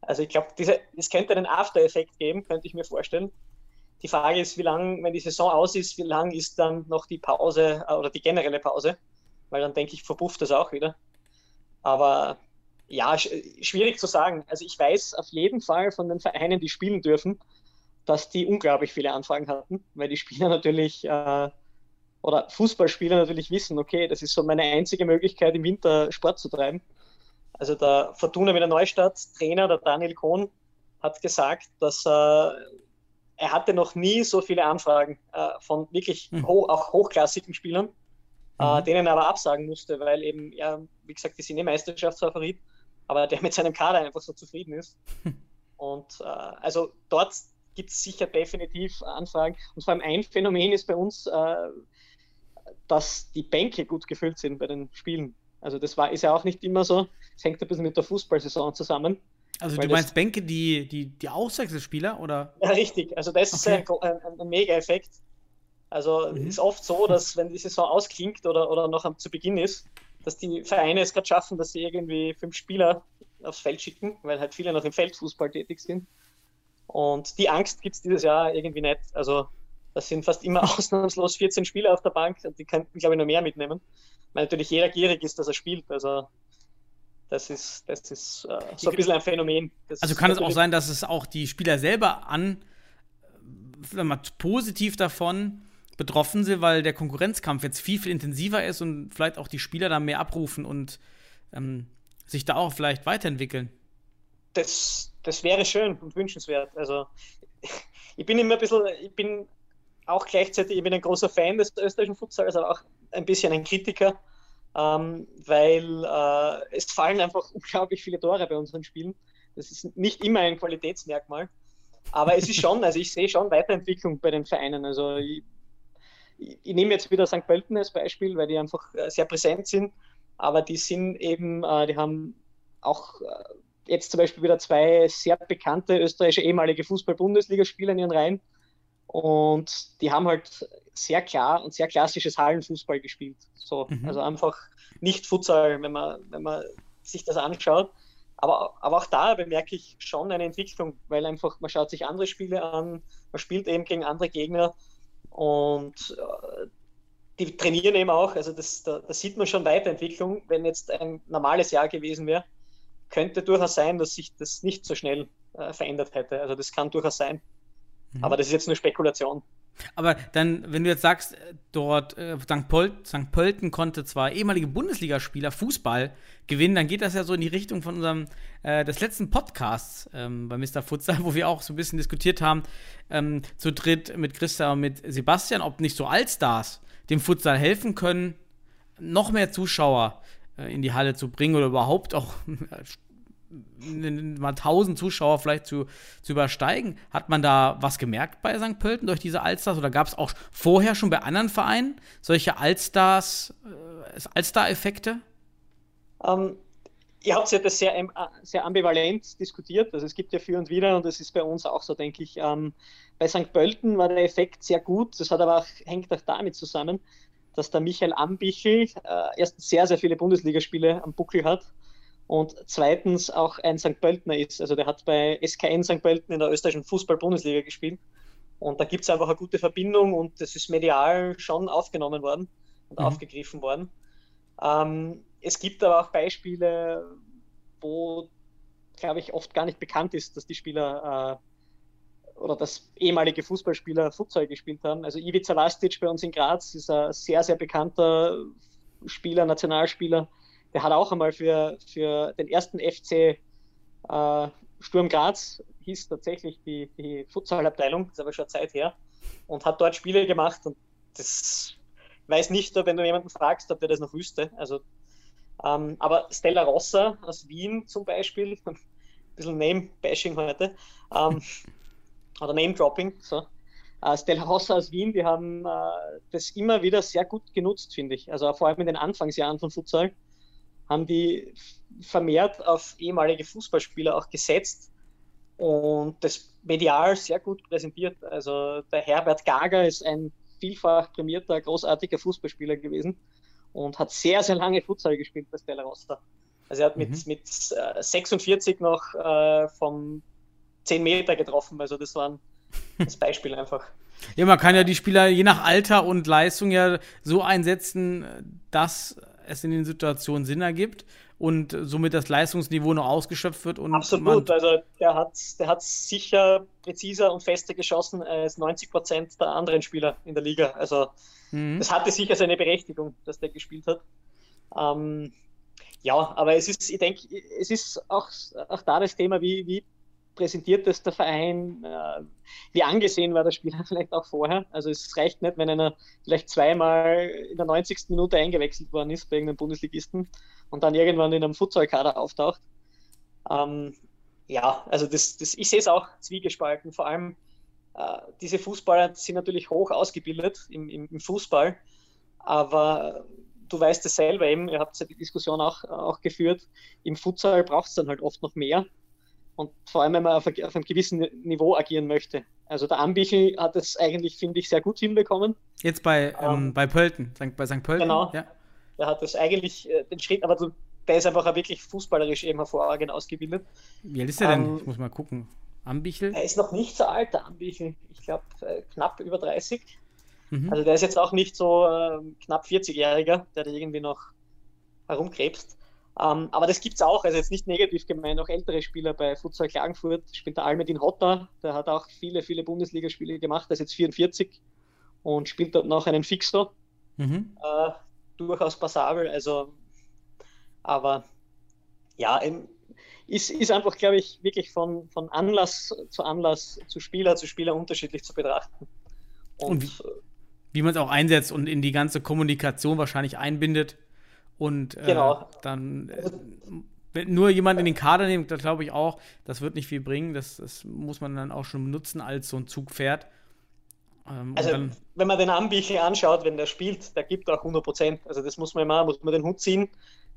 Also ich glaube, es könnte einen After-Effekt geben, könnte ich mir vorstellen. Die Frage ist, wie lange, wenn die Saison aus ist, wie lang ist dann noch die Pause äh, oder die generelle Pause? Weil dann denke ich, verpufft das auch wieder. Aber ja, schwierig zu sagen. Also ich weiß auf jeden Fall von den Vereinen, die spielen dürfen, dass die unglaublich viele Anfragen hatten, weil die Spieler natürlich äh, oder Fußballspieler natürlich wissen, okay, das ist so meine einzige Möglichkeit, im Winter Sport zu treiben. Also der Fortuna Wiener Neustadt, Trainer, der Daniel Kohn, hat gesagt, dass er er hatte noch nie so viele Anfragen äh, von wirklich mhm. ho auch hochklassigen Spielern, äh, mhm. denen er aber absagen musste, weil eben, ja, wie gesagt, die sind eh Meisterschaftsfavorit, aber der mit seinem Kader einfach so zufrieden ist. Und äh, also dort gibt es sicher definitiv Anfragen. Und vor allem ein Phänomen ist bei uns, äh, dass die Bänke gut gefüllt sind bei den Spielen. Also das war, ist ja auch nicht immer so. Es hängt ein bisschen mit der Fußballsaison zusammen. Also du meinst Bänke, die, die, die Auswechselspieler, oder? Ja, richtig. Also das okay. ist ein, ein, ein Mega-Effekt. Also mhm. ist oft so, dass wenn die Saison ausklingt oder, oder noch am, zu Beginn ist, dass die Vereine es gerade schaffen, dass sie irgendwie fünf Spieler aufs Feld schicken, weil halt viele noch im Feldfußball tätig sind. Und die Angst gibt es dieses Jahr irgendwie nicht. Also Das sind fast immer ausnahmslos 14 Spieler auf der Bank und die könnten, glaube ich, noch mehr mitnehmen. Weil natürlich jeder gierig ist, dass er spielt. Also das ist, das ist äh, so ein bisschen ein Phänomen. Das also kann es auch sein, dass es auch die Spieler selber an mal, positiv davon betroffen sind, weil der Konkurrenzkampf jetzt viel, viel intensiver ist und vielleicht auch die Spieler da mehr abrufen und ähm, sich da auch vielleicht weiterentwickeln. Das, das wäre schön und wünschenswert. Also ich bin immer ein bisschen, ich bin auch gleichzeitig, ich bin ein großer Fan des österreichischen Futsals, aber auch ein bisschen ein Kritiker, ähm, weil äh, es fallen einfach unglaublich viele Tore bei unseren Spielen. Das ist nicht immer ein Qualitätsmerkmal. Aber es ist schon, also ich sehe schon Weiterentwicklung bei den Vereinen. Also ich, ich, ich nehme jetzt wieder St. Pölten als Beispiel, weil die einfach äh, sehr präsent sind. Aber die sind eben, äh, die haben auch äh, jetzt zum Beispiel wieder zwei sehr bekannte österreichische ehemalige Fußball-Bundesligaspieler in ihren Reihen. Und die haben halt sehr klar und sehr klassisches Hallenfußball gespielt. So, mhm. also einfach nicht Futsal, wenn man, wenn man sich das anschaut. Aber, aber auch da bemerke ich schon eine Entwicklung, weil einfach man schaut sich andere Spiele an, man spielt eben gegen andere Gegner und äh, die trainieren eben auch. Also das, da, da, sieht man schon Weiterentwicklung. Wenn jetzt ein normales Jahr gewesen wäre, könnte durchaus sein, dass sich das nicht so schnell äh, verändert hätte. Also das kann durchaus sein. Mhm. Aber das ist jetzt nur Spekulation. Aber dann, wenn du jetzt sagst, dort äh, St. Pol St. Pölten konnte zwar ehemalige Bundesligaspieler Fußball gewinnen, dann geht das ja so in die Richtung von unserem äh, des letzten Podcasts ähm, bei Mr. Futsal, wo wir auch so ein bisschen diskutiert haben, ähm, zu dritt mit Christa und mit Sebastian, ob nicht so Allstars dem Futsal helfen können, noch mehr Zuschauer äh, in die Halle zu bringen oder überhaupt auch mal 1000 Zuschauer vielleicht zu, zu übersteigen. Hat man da was gemerkt bei St. Pölten durch diese Allstars oder gab es auch vorher schon bei anderen Vereinen solche Allstars, äh, Allstar-Effekte? Ähm, ihr habt ja das sehr, sehr ambivalent diskutiert. Also es gibt ja für und wieder und das ist bei uns auch so, denke ich. Ähm, bei St. Pölten war der Effekt sehr gut. Das hat aber auch, hängt auch damit zusammen, dass der Michael Ambichel äh, erst sehr, sehr viele Bundesligaspiele am Buckel hat und zweitens auch ein St. Pöltener ist. Also der hat bei SKN St. Pölten in der österreichischen Fußball-Bundesliga gespielt. Und da gibt es einfach eine gute Verbindung und das ist medial schon aufgenommen worden und mhm. aufgegriffen worden. Ähm, es gibt aber auch Beispiele, wo, glaube ich, oft gar nicht bekannt ist, dass die Spieler äh, oder dass ehemalige Fußballspieler Futsal gespielt haben. Also Ivica Lastic bei uns in Graz ist ein sehr, sehr bekannter Spieler, Nationalspieler, der hat auch einmal für, für den ersten FC äh, Sturm Graz, hieß tatsächlich die, die Futsalabteilung, ist aber schon Zeit her, und hat dort Spiele gemacht und das weiß nicht, wenn du jemanden fragst, ob der das noch wüsste. Also, ähm, aber Stella Rossa aus Wien zum Beispiel, ein bisschen Name-Bashing heute, ähm, oder Name-Dropping, so. Äh, Stella Rossa aus Wien, die haben äh, das immer wieder sehr gut genutzt, finde ich. Also vor allem in den Anfangsjahren von Futsal haben die vermehrt auf ehemalige Fußballspieler auch gesetzt und das medial sehr gut präsentiert. Also der Herbert Gager ist ein vielfach prämierter, großartiger Fußballspieler gewesen und hat sehr, sehr lange Futsal gespielt bei Stella Rosta. Also er hat mhm. mit, mit 46 äh, noch äh, vom 10 Meter getroffen. Also das war ein, das Beispiel einfach. Ja, man kann ja die Spieler je nach Alter und Leistung ja so einsetzen, dass es in den Situationen Sinn ergibt und somit das Leistungsniveau noch ausgeschöpft wird. Und Absolut, also der hat, der hat sicher präziser und fester geschossen als 90 Prozent der anderen Spieler in der Liga. Also mhm. das hatte sicher seine Berechtigung, dass der gespielt hat. Ähm, ja, aber es ist, ich denke, es ist auch, auch da das Thema, wie, wie präsentiert das der Verein, äh, wie angesehen war der Spieler vielleicht auch vorher. Also es reicht nicht, wenn einer vielleicht zweimal in der 90. Minute eingewechselt worden ist bei irgendeinem Bundesligisten und dann irgendwann in einem Futsal-Kader auftaucht. Ähm, ja, also das, das, ich sehe es auch zwiegespalten. Vor allem äh, diese Fußballer sind natürlich hoch ausgebildet im, im, im Fußball, aber du weißt es selber eben, ihr habt ja die Diskussion auch, auch geführt, im Futsal braucht es dann halt oft noch mehr und vor allem, wenn man auf, auf einem gewissen Niveau agieren möchte. Also der Ambichel hat es eigentlich, finde ich, sehr gut hinbekommen. Jetzt bei, ähm, ähm, bei Pölten, bei St. Pölten. Genau. Ja. Der hat das eigentlich äh, den Schritt, aber der ist einfach wirklich fußballerisch eben hervorragend ausgebildet. Wie alt ist ähm, denn? Ich muss mal gucken. Ambichel? Er ist noch nicht so alt, der Ambichel. Ich glaube, äh, knapp über 30. Mhm. Also der ist jetzt auch nicht so äh, knapp 40-Jähriger, der da irgendwie noch herumkrebst. Ähm, aber das gibt es auch, also jetzt nicht negativ gemeint, auch ältere Spieler bei Futsal Klagenfurt spielt der Almedin Hotter, der hat auch viele, viele Bundesligaspiele gemacht, der ist jetzt 44 und spielt dort noch einen Fixo. Mhm. Äh, durchaus passabel, also aber ja, ist, ist einfach, glaube ich, wirklich von, von Anlass zu Anlass, zu Spieler zu Spieler unterschiedlich zu betrachten. Und, und wie, wie man es auch einsetzt und in die ganze Kommunikation wahrscheinlich einbindet. Und äh, genau. dann äh, nur jemand in den Kader nehmen, das glaube ich auch, das wird nicht viel bringen. Das, das, muss man dann auch schon nutzen als so ein Zugpferd. Ähm, also, dann, wenn man den Ambichel anschaut, wenn der spielt, der gibt auch 100 Prozent. Also, das muss man immer, muss man den Hut ziehen.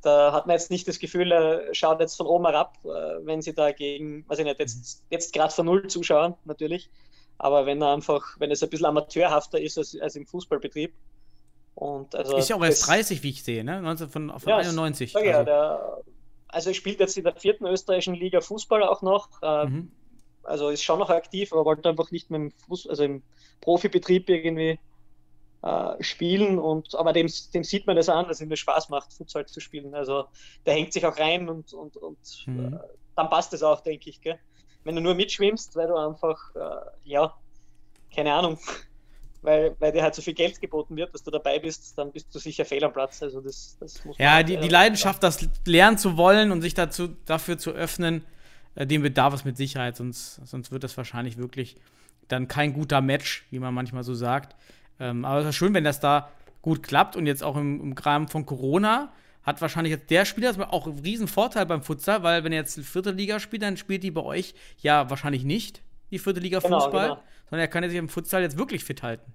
Da hat man jetzt nicht das Gefühl, er schaut jetzt von oben herab, äh, wenn sie da gegen, weiß ich nicht, jetzt, jetzt gerade von Null zuschauen, natürlich. Aber wenn er einfach, wenn es ein bisschen amateurhafter ist als, als im Fußballbetrieb, und also ist ja auch erst 30, wie ich sehe, ne? 19, von, von ja, 91. Also. Ja, der, also spielt jetzt in der vierten österreichischen Liga Fußball auch noch. Äh, mhm. Also ist schon noch aktiv, aber wollte einfach nicht mehr im, Fuß, also im Profibetrieb irgendwie äh, spielen. Und, aber dem, dem sieht man das an, dass ihm das Spaß macht, Futsal zu spielen. Also der hängt sich auch rein und, und, und mhm. äh, dann passt es auch, denke ich. Gell? Wenn du nur mitschwimmst, weil du einfach, äh, ja, keine Ahnung, weil, weil dir halt so viel Geld geboten wird, dass du dabei bist, dann bist du sicher fehl am Platz. Also das, das muss ja, die, die Leidenschaft, das lernen zu wollen und sich dazu, dafür zu öffnen, äh, dem bedarf es mit Sicherheit, sonst, sonst wird das wahrscheinlich wirklich dann kein guter Match, wie man manchmal so sagt. Ähm, aber es ist schön, wenn das da gut klappt und jetzt auch im, im Rahmen von Corona hat wahrscheinlich jetzt der Spieler auch einen riesen Vorteil beim Futsal, weil wenn er jetzt vierte Liga spielt, dann spielt die bei euch ja wahrscheinlich nicht die vierte Liga genau, Fußball, genau. Sondern er kann sich im Futsal jetzt wirklich fit halten.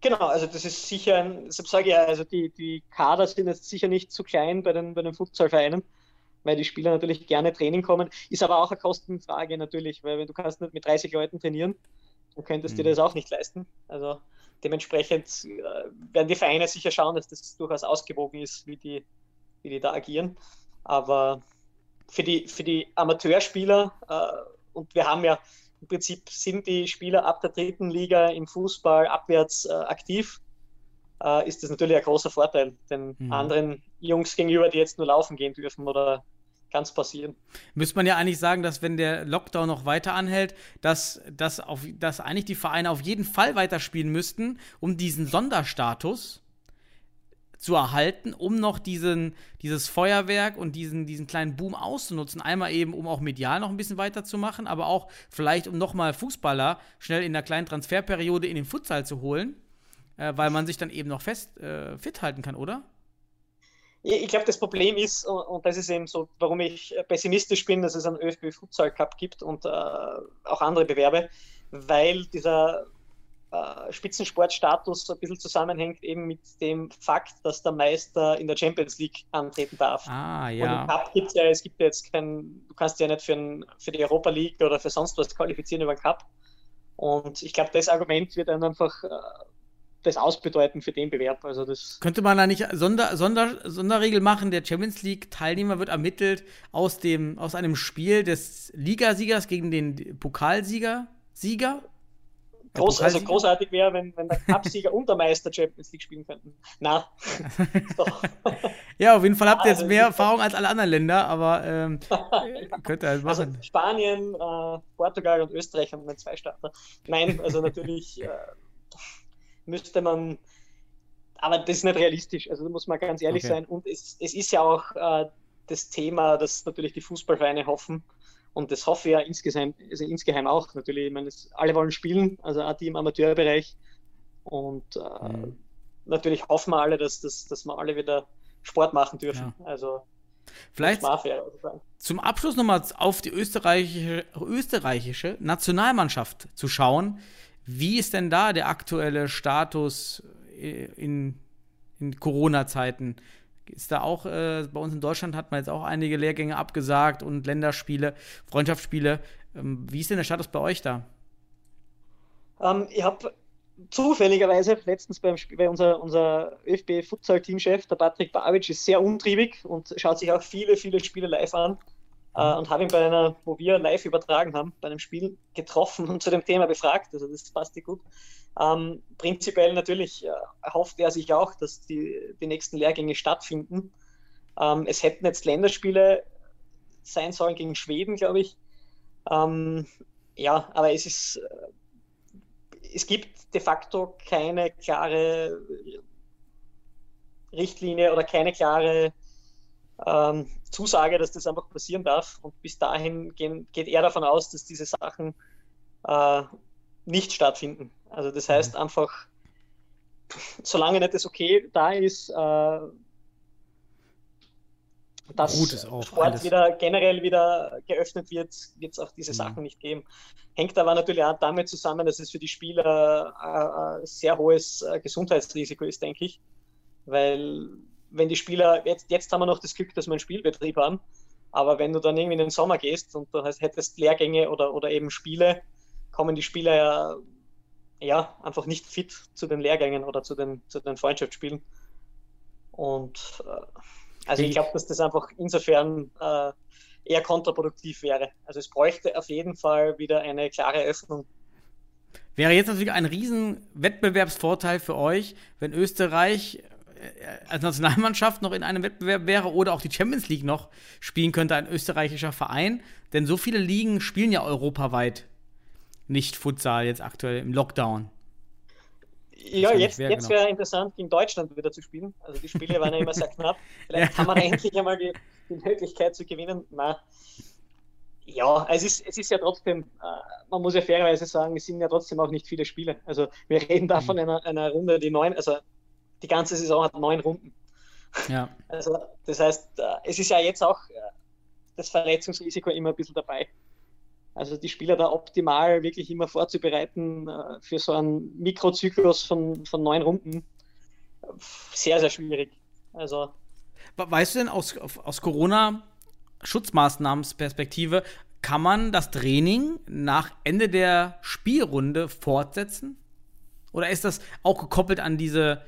Genau, also das ist sicher, ein, deshalb sage ich ja, also die, die Kader sind jetzt sicher nicht zu klein bei den, bei den Futsalvereinen, weil die Spieler natürlich gerne Training kommen. Ist aber auch eine Kostenfrage natürlich, weil wenn du kannst nicht mit 30 Leuten trainieren, dann könntest du mhm. dir das auch nicht leisten. Also dementsprechend äh, werden die Vereine sicher schauen, dass das durchaus ausgewogen ist, wie die, wie die da agieren. Aber für die, für die Amateurspieler, äh, und wir haben ja im Prinzip sind die Spieler ab der dritten Liga im Fußball abwärts äh, aktiv, äh, ist das natürlich ein großer Vorteil den mhm. anderen Jungs gegenüber, die jetzt nur laufen gehen dürfen oder ganz passieren. Müsste man ja eigentlich sagen, dass wenn der Lockdown noch weiter anhält, dass, dass, auf, dass eigentlich die Vereine auf jeden Fall weiterspielen müssten, um diesen Sonderstatus zu erhalten, um noch diesen, dieses Feuerwerk und diesen, diesen kleinen Boom auszunutzen. Einmal eben, um auch medial noch ein bisschen weiterzumachen, aber auch vielleicht, um nochmal Fußballer schnell in der kleinen Transferperiode in den Futsal zu holen, äh, weil man sich dann eben noch fest äh, fit halten kann, oder? Ich glaube, das Problem ist, und das ist eben so, warum ich pessimistisch bin, dass es einen ÖFB Futsal Cup gibt und äh, auch andere Bewerbe, weil dieser äh, Spitzensportstatus ein bisschen zusammenhängt eben mit dem Fakt, dass der Meister in der Champions League antreten darf. Ah, ja. Und im Cup gibt es ja, es gibt ja jetzt kein, du kannst ja nicht für, ein, für die Europa League oder für sonst was qualifizieren über den Cup. Und ich glaube, das Argument wird dann einfach äh, das ausbedeuten für den Bewerb. Also das Könnte man da nicht Sonder, Sonder, Sonderregel machen, der Champions League-Teilnehmer wird ermittelt aus, dem, aus einem Spiel des Ligasiegers gegen den Pokalsieger? Sieger? Groß, also großartig wäre, wenn, wenn der Cupsieger und der Meister Champions League spielen könnten. Na, ja, auf jeden Fall habt ihr jetzt also mehr Erfahrung als alle anderen Länder, aber ähm, könnt ihr halt also machen. Also Spanien, äh, Portugal und Österreich haben zwei Starter. Nein, also natürlich äh, müsste man, aber das ist nicht realistisch, also da muss man ganz ehrlich okay. sein. Und es, es ist ja auch äh, das Thema, dass natürlich die Fußballvereine hoffen, und das hoffe ich ja insgesamt, also insgeheim auch natürlich. Ich meine, es, alle wollen spielen, also auch die im Amateurbereich. Und äh, mhm. natürlich hoffen wir alle, dass, dass, dass wir alle wieder Sport machen dürfen. Ja. Also Vielleicht zum Abschluss nochmal auf die österreichische, österreichische Nationalmannschaft zu schauen. Wie ist denn da der aktuelle Status in, in Corona-Zeiten? Ist da auch, äh, bei uns in Deutschland hat man jetzt auch einige Lehrgänge abgesagt und Länderspiele, Freundschaftsspiele. Ähm, wie ist denn der Status bei euch da? Ähm, ich habe zufälligerweise letztens beim Spiel, bei unser, unser ÖFB Futsal Teamchef, der Patrick Babic, ist sehr untriebig und schaut sich auch viele, viele Spiele live an. Äh, und habe ihn bei einer, wo wir live übertragen haben, bei einem Spiel getroffen und zu dem Thema befragt. Also das passt dir gut. Ähm, prinzipiell natürlich äh, hofft er sich auch, dass die, die nächsten Lehrgänge stattfinden. Ähm, es hätten jetzt Länderspiele sein sollen gegen Schweden, glaube ich. Ähm, ja, aber es ist, äh, es gibt de facto keine klare Richtlinie oder keine klare ähm, Zusage, dass das einfach passieren darf. Und bis dahin gehen, geht er davon aus, dass diese Sachen äh, nicht stattfinden. Also das heißt mhm. einfach, solange nicht das okay da ist, äh, dass Gut Sport alles. wieder generell wieder geöffnet wird, wird es auch diese mhm. Sachen nicht geben. Hängt aber natürlich auch damit zusammen, dass es für die Spieler ein äh, äh, sehr hohes äh, Gesundheitsrisiko ist, denke ich. Weil wenn die Spieler, jetzt, jetzt haben wir noch das Glück, dass wir einen Spielbetrieb haben, aber wenn du dann irgendwie in den Sommer gehst und du hättest Lehrgänge oder, oder eben Spiele, kommen die Spieler ja, ja einfach nicht fit zu den Lehrgängen oder zu den, zu den Freundschaftsspielen. Und äh, also ich glaube, dass das einfach insofern äh, eher kontraproduktiv wäre. Also es bräuchte auf jeden Fall wieder eine klare Öffnung. Wäre jetzt natürlich ein riesen Wettbewerbsvorteil für euch, wenn Österreich als Nationalmannschaft noch in einem Wettbewerb wäre oder auch die Champions League noch spielen könnte, ein österreichischer Verein. Denn so viele Ligen spielen ja europaweit nicht Futsal jetzt aktuell im Lockdown. Ja, jetzt, jetzt wäre interessant, gegen Deutschland wieder zu spielen. Also die Spiele waren ja immer sehr knapp. Vielleicht ja. haben wir endlich einmal die, die Möglichkeit zu gewinnen. Na, ja, es ist, es ist ja trotzdem, äh, man muss ja fairerweise sagen, es sind ja trotzdem auch nicht viele Spiele. Also wir reden da mhm. von einer, einer Runde, die neun, also die ganze Saison hat neun Runden. Ja. Also das heißt, äh, es ist ja jetzt auch äh, das Verletzungsrisiko immer ein bisschen dabei. Also die Spieler da optimal wirklich immer vorzubereiten äh, für so einen Mikrozyklus von, von neun Runden, sehr, sehr schwierig. Also. Weißt du denn aus, aus Corona-Schutzmaßnahmensperspektive, kann man das Training nach Ende der Spielrunde fortsetzen? Oder ist das auch gekoppelt an diese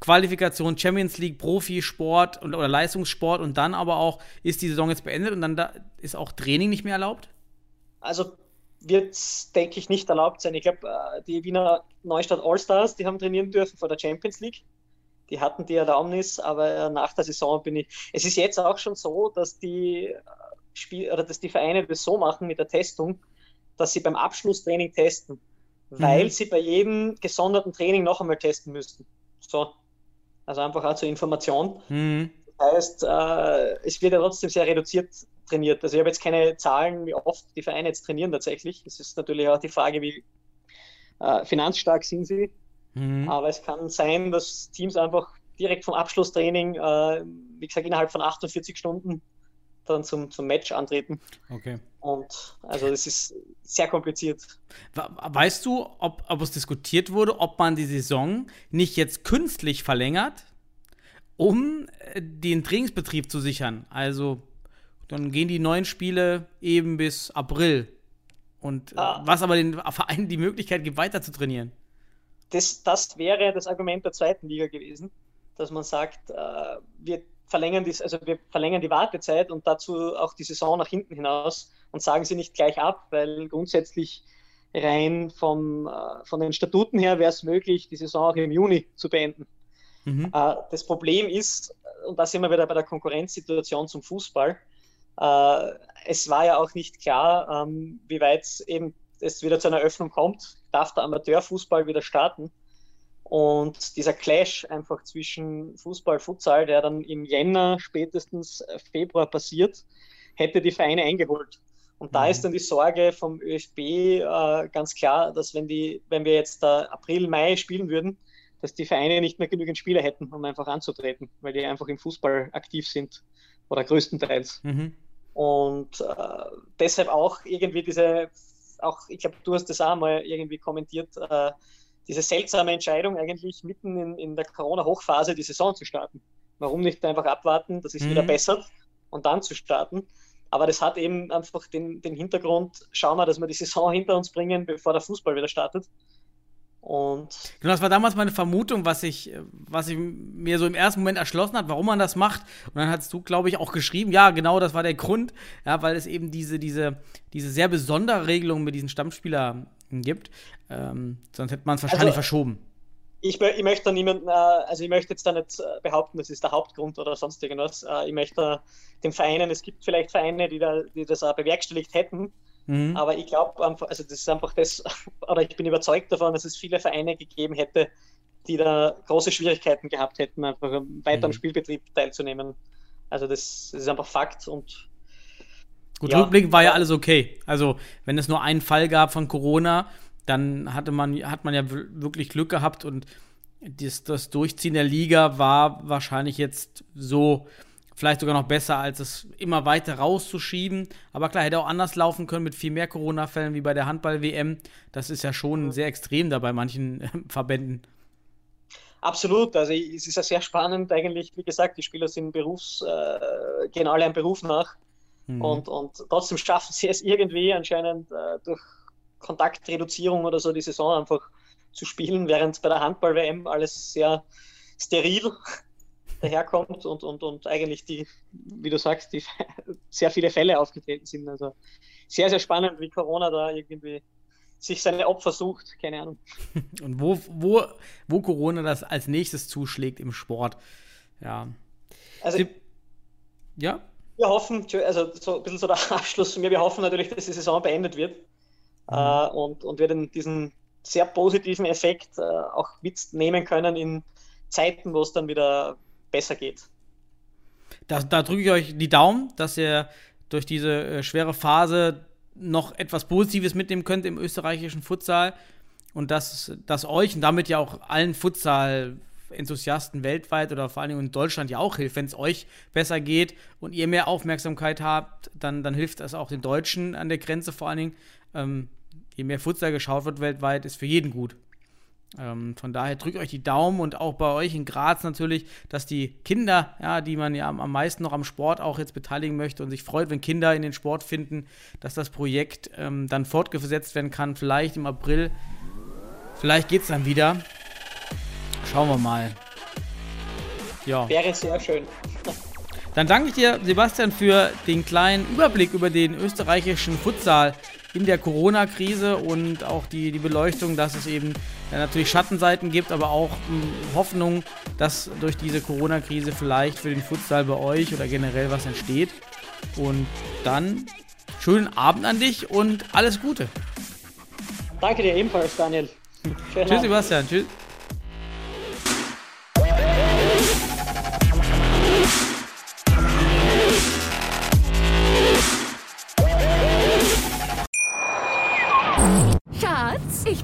Qualifikation Champions League, Profisport und, oder Leistungssport und dann aber auch, ist die Saison jetzt beendet und dann da ist auch Training nicht mehr erlaubt? Also wird denke ich, nicht erlaubt sein. Ich glaube, äh, die Wiener Neustadt Allstars, die haben trainieren dürfen vor der Champions League. Die hatten die Erlaubnis, aber äh, nach der Saison bin ich. Es ist jetzt auch schon so, dass die äh, Spiel oder dass die Vereine das so machen mit der Testung, dass sie beim Abschlusstraining testen, mhm. weil sie bei jedem gesonderten Training noch einmal testen müssten. So. Also einfach auch zur Information. Mhm. Das heißt, äh, es wird ja trotzdem sehr reduziert trainiert. Also ich habe jetzt keine Zahlen, wie oft die Vereine jetzt trainieren tatsächlich. Es ist natürlich auch die Frage, wie äh, finanzstark sind sie. Mhm. Aber es kann sein, dass Teams einfach direkt vom Abschlusstraining, äh, wie gesagt, innerhalb von 48 Stunden dann zum, zum Match antreten. Okay. Und also das ist sehr kompliziert. Weißt du, ob, ob es diskutiert wurde, ob man die Saison nicht jetzt künstlich verlängert, um äh, den Trainingsbetrieb zu sichern? Also dann gehen die neuen Spiele eben bis April. Und äh, ah. was aber den Vereinen die Möglichkeit gibt, weiter zu trainieren. Das, das wäre das Argument der zweiten Liga gewesen, dass man sagt, äh, wir verlängern die, also wir verlängern die Wartezeit und dazu auch die Saison nach hinten hinaus und sagen sie nicht gleich ab, weil grundsätzlich rein vom, äh, von den Statuten her wäre es möglich, die Saison auch im Juni zu beenden. Mhm. Äh, das Problem ist, und da sind wir wieder bei der Konkurrenzsituation zum Fußball, äh, es war ja auch nicht klar, ähm, wie weit eben es wieder zu einer Öffnung kommt. Darf der Amateurfußball wieder starten? Und dieser Clash einfach zwischen Fußball, Futsal, der dann im Jänner, spätestens Februar passiert, hätte die Vereine eingeholt. Und da mhm. ist dann die Sorge vom ÖFB äh, ganz klar, dass wenn, die, wenn wir jetzt äh, April, Mai spielen würden, dass die Vereine nicht mehr genügend Spieler hätten, um einfach anzutreten, weil die einfach im Fußball aktiv sind oder größtenteils. Mhm. Und äh, deshalb auch irgendwie diese, auch ich glaube, du hast das auch mal irgendwie kommentiert, äh, diese seltsame Entscheidung eigentlich mitten in, in der Corona-Hochphase die Saison zu starten. Warum nicht einfach abwarten, dass es mhm. wieder bessert und dann zu starten? Aber das hat eben einfach den, den Hintergrund, schauen wir, dass wir die Saison hinter uns bringen, bevor der Fußball wieder startet. Und Genau, das war damals meine Vermutung, was ich, was ich mir so im ersten Moment erschlossen hat, warum man das macht. Und dann hast du, glaube ich, auch geschrieben, ja, genau, das war der Grund, ja, weil es eben diese, diese, diese sehr besondere Regelung mit diesen Stammspielern gibt. Ähm, sonst hätte man es wahrscheinlich Also- verschoben. ich, ich möchte da niemanden, äh, also ich möchte jetzt da nicht äh, behaupten, das ist der Hauptgrund oder sonst irgendwas. Äh, ich möchte den Vereinen, es gibt vielleicht Vereine, die, da, die das auch bewerkstelligt hätten, Mhm. aber ich glaube also das ist einfach das, oder ich bin überzeugt davon, dass es viele Vereine gegeben hätte, die da große Schwierigkeiten gehabt hätten, einfach weiter am Mhm. Spielbetrieb teilzunehmen. Also das, das ist einfach Fakt und Gut, Ja. rückblickend war ja alles okay. Also, wenn es nur einen Fall gab von Corona, dann hatte man, hat man ja wirklich Glück gehabt und das, das Durchziehen der Liga war wahrscheinlich jetzt so vielleicht sogar noch besser, als es immer weiter rauszuschieben. Aber klar, hätte auch anders laufen können mit viel mehr Corona-Fällen wie bei der Handball-WM. Das ist ja schon sehr extrem da bei manchen äh, Verbänden. Absolut, also es ist ja sehr spannend eigentlich, wie gesagt, die Spieler sind Berufs, äh, gehen alle einem Beruf nach Mhm. und, und trotzdem schaffen sie es irgendwie anscheinend äh, durch Kontaktreduzierung oder so die Saison einfach zu spielen, während bei der Handball-WM alles sehr steril daherkommt und, und, und eigentlich die, wie du sagst, die sehr viele Fälle aufgetreten sind. Also sehr, sehr spannend, wie Corona da irgendwie sich seine Opfer sucht, keine Ahnung. Und wo, wo, wo Corona das als nächstes zuschlägt im Sport. Ja. Also Sie- Ja? Wir hoffen, also so ein bisschen so der Abschluss von mir, wir hoffen natürlich, dass die Saison beendet wird äh, und, und wir den, diesen sehr positiven Effekt äh, auch mitnehmen können in Zeiten, wo es dann wieder besser geht. Da, da drücke ich euch die Daumen, dass ihr durch diese äh, schwere Phase noch etwas Positives mitnehmen könnt im österreichischen Futsal und dass das euch und damit ja auch allen Futsal-Enthusiasten weltweit oder vor allen Dingen in Deutschland ja auch hilft. Wenn es euch besser geht und ihr mehr Aufmerksamkeit habt, dann, dann hilft das auch den Deutschen an der Grenze vor allen Dingen. Ähm, je mehr Futsal geschaut wird weltweit, ist für jeden gut. Ähm, von daher drückt euch die Daumen und auch bei euch in Graz natürlich, dass die Kinder, ja, die man ja am, am meisten noch am Sport auch jetzt beteiligen möchte und sich freut, wenn Kinder in den Sport finden, dass das Projekt ähm, dann fortgesetzt werden kann, vielleicht im April. Vielleicht geht es dann wieder. Schauen wir mal. Ja. Wäre sehr schön. Dann danke ich dir, Sebastian, für den kleinen Überblick über den österreichischen Futsal in der Corona-Krise und auch die, die Beleuchtung, dass es eben ja, natürlich Schattenseiten gibt, aber auch mh, Hoffnung, dass durch diese Corona-Krise vielleicht für den Futsal bei euch oder generell was entsteht. Und dann schönen Abend an dich und alles Gute. Danke dir ebenfalls, Daniel. Schönen Tschüss, Abend. Sebastian. Tschüss.